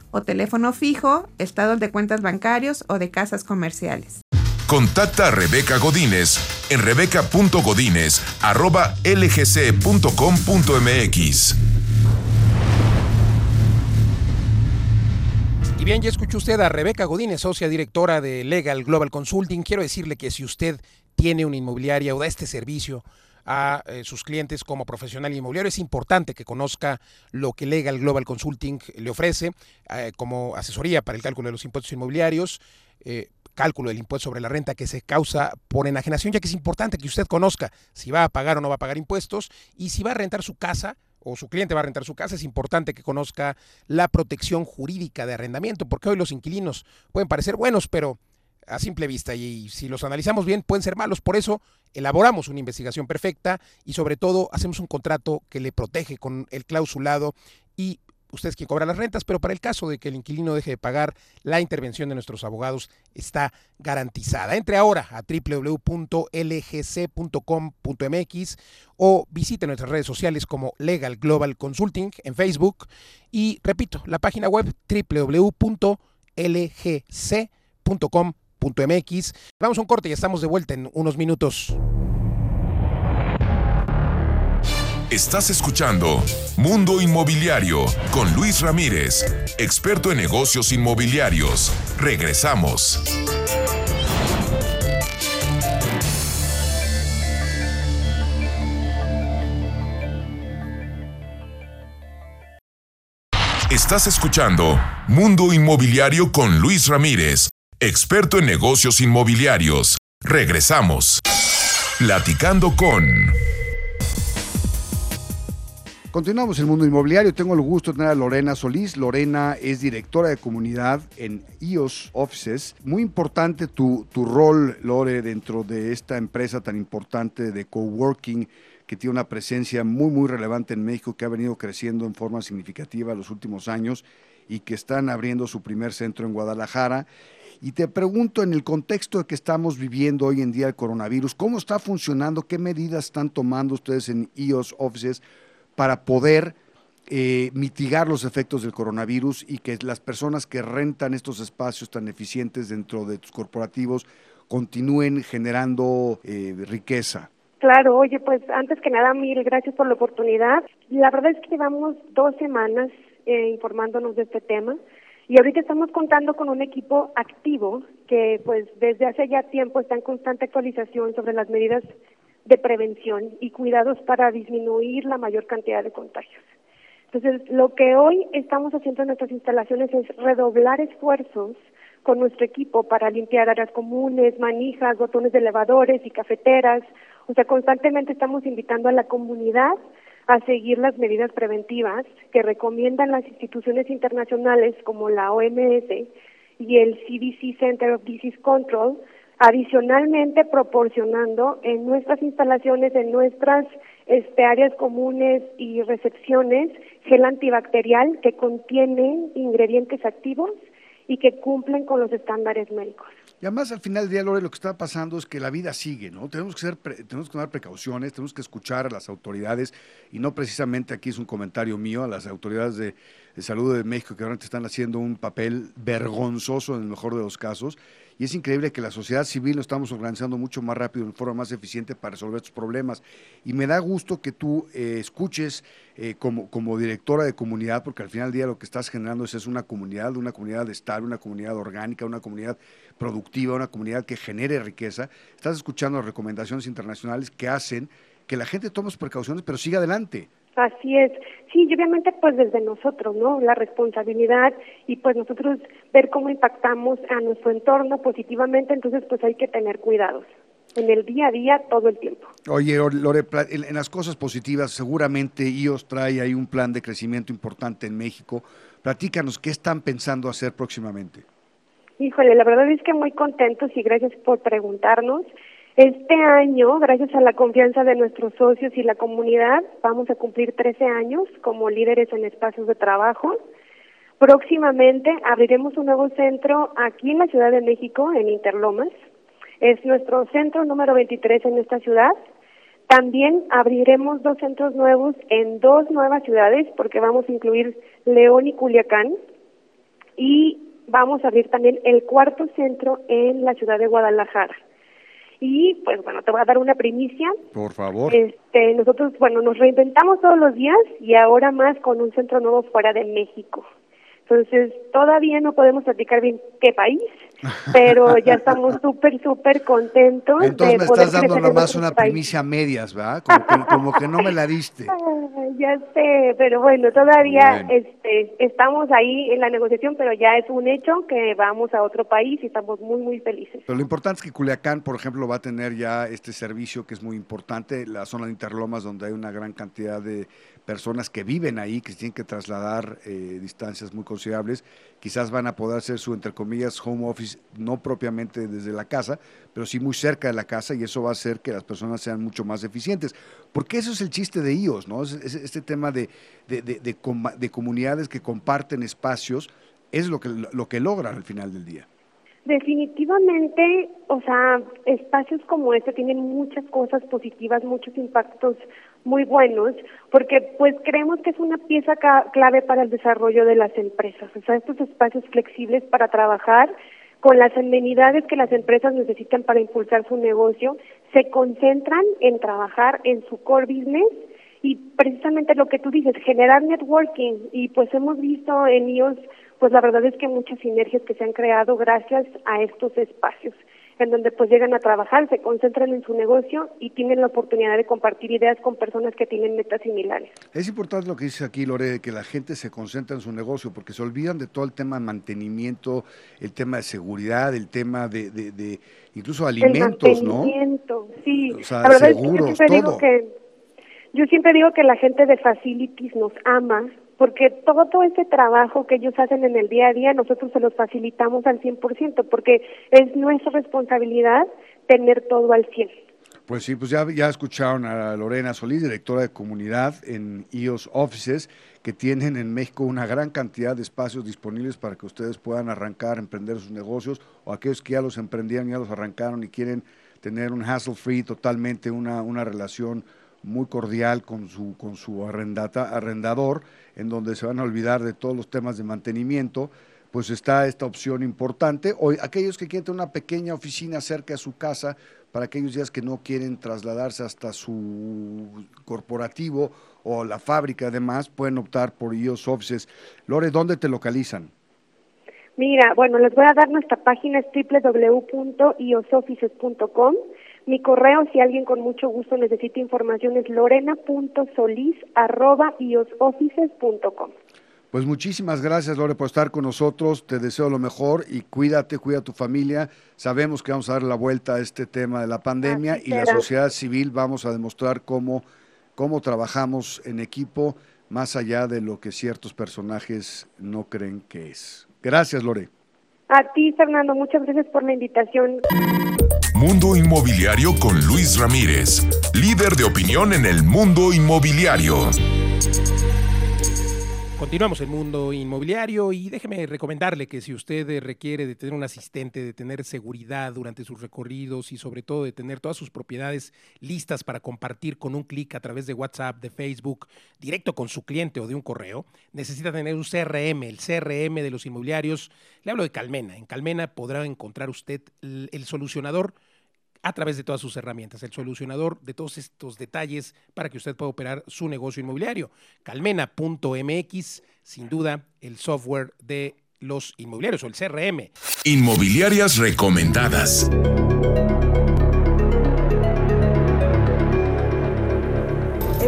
o teléfono fijo, estados de cuentas bancarios o de casas comerciales. Contacta a Rebeca Godínez en rebeca.godínez.lgc.com.mx. Y bien, ya escuchó usted a Rebeca Godínez, socia directora de Legal Global Consulting. Quiero decirle que si usted tiene una inmobiliaria o da este servicio a eh, sus clientes como profesional inmobiliario, es importante que conozca lo que Legal Global Consulting le ofrece eh, como asesoría para el cálculo de los impuestos inmobiliarios. Eh, cálculo del impuesto sobre la renta que se causa por enajenación, ya que es importante que usted conozca si va a pagar o no va a pagar impuestos y si va a rentar su casa o su cliente va a rentar su casa, es importante que conozca la protección jurídica de arrendamiento, porque hoy los inquilinos pueden parecer buenos, pero a simple vista y si los analizamos bien pueden ser malos. Por eso elaboramos una investigación perfecta y sobre todo hacemos un contrato que le protege con el clausulado y usted es quien cobra las rentas, pero para el caso de que el inquilino deje de pagar, la intervención de nuestros abogados está garantizada. Entre ahora a www.lgc.com.mx o visite nuestras redes sociales como Legal Global Consulting en Facebook y repito, la página web www.lgc.com.mx. Vamos a un corte y estamos de vuelta en unos minutos. Estás escuchando Mundo Inmobiliario con Luis Ramírez, experto en negocios inmobiliarios. Regresamos. Estás escuchando Mundo Inmobiliario con Luis Ramírez, experto en negocios inmobiliarios. Regresamos. Platicando con... Continuamos el mundo inmobiliario. Tengo el gusto de tener a Lorena Solís. Lorena es directora de comunidad en IOS Offices. Muy importante tu, tu rol, Lore, dentro de esta empresa tan importante de coworking que tiene una presencia muy, muy relevante en México, que ha venido creciendo en forma significativa en los últimos años y que están abriendo su primer centro en Guadalajara. Y te pregunto, en el contexto de que estamos viviendo hoy en día el coronavirus, ¿cómo está funcionando? ¿Qué medidas están tomando ustedes en IOS Offices? para poder eh, mitigar los efectos del coronavirus y que las personas que rentan estos espacios tan eficientes dentro de tus corporativos continúen generando eh, riqueza. Claro, oye, pues antes que nada, mil gracias por la oportunidad. La verdad es que llevamos dos semanas eh, informándonos de este tema y ahorita estamos contando con un equipo activo que pues desde hace ya tiempo está en constante actualización sobre las medidas de prevención y cuidados para disminuir la mayor cantidad de contagios. Entonces, lo que hoy estamos haciendo en nuestras instalaciones es redoblar esfuerzos con nuestro equipo para limpiar áreas comunes, manijas, botones de elevadores y cafeteras. O sea, constantemente estamos invitando a la comunidad a seguir las medidas preventivas que recomiendan las instituciones internacionales como la OMS y el CDC Center of Disease Control Adicionalmente, proporcionando en nuestras instalaciones, en nuestras este, áreas comunes y recepciones, gel antibacterial que contiene ingredientes activos y que cumplen con los estándares médicos. Y además al final del día, Lore, lo que está pasando es que la vida sigue, ¿no? Tenemos que, ser, tenemos que tomar precauciones, tenemos que escuchar a las autoridades y no precisamente aquí es un comentario mío a las autoridades de, de salud de México que ahora están haciendo un papel vergonzoso en el mejor de los casos y es increíble que la sociedad civil lo estamos organizando mucho más rápido, de forma más eficiente para resolver estos problemas. Y me da gusto que tú eh, escuches eh, como, como directora de comunidad, porque al final del día lo que estás generando es, es una comunidad, una comunidad estable, una comunidad orgánica, una comunidad productiva, una comunidad que genere riqueza. Estás escuchando recomendaciones internacionales que hacen que la gente tome sus precauciones, pero siga adelante. Así es. Sí, y obviamente pues desde nosotros, ¿no? La responsabilidad y pues nosotros ver cómo impactamos a nuestro entorno positivamente, entonces pues hay que tener cuidados en el día a día todo el tiempo. Oye, Lore, en las cosas positivas, seguramente IOS trae ahí un plan de crecimiento importante en México. Platícanos, ¿qué están pensando hacer próximamente? Híjole, la verdad es que muy contentos y gracias por preguntarnos. Este año, gracias a la confianza de nuestros socios y la comunidad, vamos a cumplir 13 años como líderes en espacios de trabajo. Próximamente abriremos un nuevo centro aquí en la Ciudad de México, en Interlomas. Es nuestro centro número 23 en esta ciudad. También abriremos dos centros nuevos en dos nuevas ciudades, porque vamos a incluir León y Culiacán. Y vamos a abrir también el cuarto centro en la ciudad de Guadalajara. Y pues bueno, te voy a dar una primicia. Por favor. Este, nosotros, bueno, nos reinventamos todos los días y ahora más con un centro nuevo fuera de México. Entonces, todavía no podemos platicar bien qué país, pero ya estamos súper, súper contentos. Entonces me estás dando nomás una primicia a medias, ¿verdad? Como que, no me la diste. ya sé, pero bueno, todavía este estamos ahí en la negociación, pero ya es un hecho que vamos a otro país y estamos muy, muy felices. Pero lo importante es que Culiacán, por ejemplo, va a tener ya este servicio que es muy importante, la zona de Interlomas, donde hay una gran cantidad de personas que viven ahí, que tienen que trasladar eh, distancias muy considerables, quizás van a poder hacer su, entre comillas, home office, no propiamente desde la casa, pero sí muy cerca de la casa y eso va a hacer que las personas sean mucho más eficientes. Porque eso es el chiste de IOS, ¿no? este tema de, de, de, de, comunidades que comparten espacios es lo que, lo que logran al final del día. Definitivamente, o sea, espacios como este tienen muchas cosas positivas, muchos impactos muy buenos, porque pues creemos que es una pieza clave para el desarrollo de las empresas, o sea, estos espacios flexibles para trabajar con las amenidades que las empresas necesitan para impulsar su negocio, se concentran en trabajar en su core business y precisamente lo que tú dices, generar networking. Y pues hemos visto en ellos pues la verdad es que muchas sinergias que se han creado gracias a estos espacios en donde pues llegan a trabajar, se concentran en su negocio y tienen la oportunidad de compartir ideas con personas que tienen metas similares. Es importante lo que dice aquí Lore, que la gente se concentra en su negocio porque se olvidan de todo el tema de mantenimiento, el tema de seguridad, el tema de, de, incluso alimentos, el mantenimiento, Sí, la verdad es que yo siempre digo que yo siempre digo que la gente de Facilities nos ama porque todo, ese trabajo que ellos hacen en el día a día nosotros se los facilitamos al 100%, porque es nuestra responsabilidad tener todo al 100%. Pues sí, pues ya, ya escucharon a Lorena Solís, directora de comunidad en IOS Offices, que tienen en México una gran cantidad de espacios disponibles para que ustedes puedan arrancar, emprender sus negocios, o aquellos que ya los emprendieron, ya los arrancaron y quieren tener un hassle free, totalmente una, una relación muy cordial con su, con su arrendata, arrendador, en donde se van a olvidar de todos los temas de mantenimiento, pues está esta opción importante. Hoy, aquellos que quieren tener una pequeña oficina cerca de su casa, para aquellos días que no quieren trasladarse hasta su corporativo o la fábrica además, pueden optar por IOS Offices. Lore, ¿dónde te localizan? Mira, bueno, les voy a dar nuestra página es www.iosoffices.com mi correo, si alguien con mucho gusto necesita información, es lorena.solis.iosoffices.com. Pues muchísimas gracias, Lore, por estar con nosotros. Te deseo lo mejor y cuídate, cuida a tu familia. Sabemos que vamos a dar la vuelta a este tema de la pandemia y la sociedad civil vamos a demostrar cómo, cómo trabajamos en equipo más allá de lo que ciertos personajes no creen que es. Gracias, Lore. A ti, Fernando, muchas gracias por la invitación. Mundo Inmobiliario con Luis Ramírez, líder de opinión en el mundo inmobiliario. Continuamos el mundo inmobiliario y déjeme recomendarle que si usted requiere de tener un asistente, de tener seguridad durante sus recorridos y sobre todo de tener todas sus propiedades listas para compartir con un clic a través de WhatsApp, de Facebook, directo con su cliente o de un correo, necesita tener un CRM, el CRM de los inmobiliarios. Le hablo de Calmena. En Calmena podrá encontrar usted el solucionador a través de todas sus herramientas, el solucionador de todos estos detalles para que usted pueda operar su negocio inmobiliario. Calmena.mx, sin duda, el software de los inmobiliarios o el CRM. Inmobiliarias recomendadas.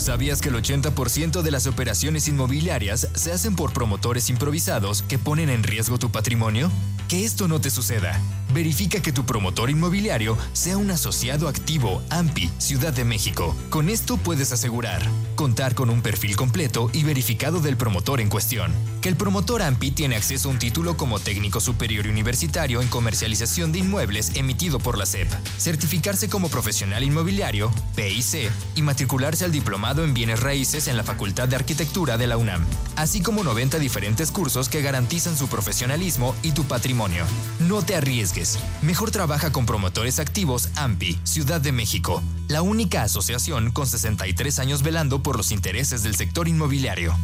¿Sabías que el 80% de las operaciones inmobiliarias se hacen por promotores improvisados que ponen en riesgo tu patrimonio? Que esto no te suceda. Verifica que tu promotor inmobiliario sea un asociado activo AMPI Ciudad de México. Con esto puedes asegurar contar con un perfil completo y verificado del promotor en cuestión. Que el promotor AMPI tiene acceso a un título como técnico superior universitario en comercialización de inmuebles emitido por la SEP. Certificarse como profesional inmobiliario, PIC, y matricularse al diplomado en bienes raíces en la Facultad de Arquitectura de la UNAM. Así como 90 diferentes cursos que garantizan su profesionalismo y tu patrimonio. No te arriesgues. Mejor trabaja con promotores activos AMPI, Ciudad de México. La única asociación con 63 años velando por los intereses del sector inmobiliario.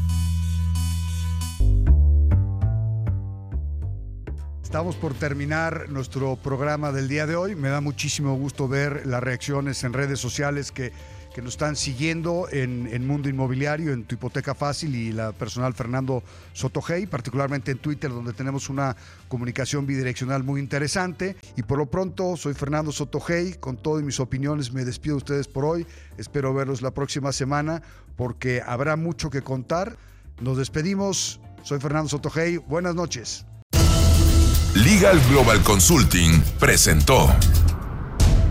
Estamos por terminar nuestro programa del día de hoy. Me da muchísimo gusto ver las reacciones en redes sociales que, que nos están siguiendo en, en, Mundo Inmobiliario, en Tu Hipoteca Fácil y la personal Fernando Sotogey, particularmente en Twitter, donde tenemos una comunicación bidireccional muy interesante. Y por lo pronto, soy Fernando Sotogey. Con todas mis opiniones, me despido de ustedes por hoy. Espero verlos la próxima semana porque habrá mucho que contar. Nos despedimos. Soy Fernando Sotogey. Buenas noches. Legal Global Consulting presentó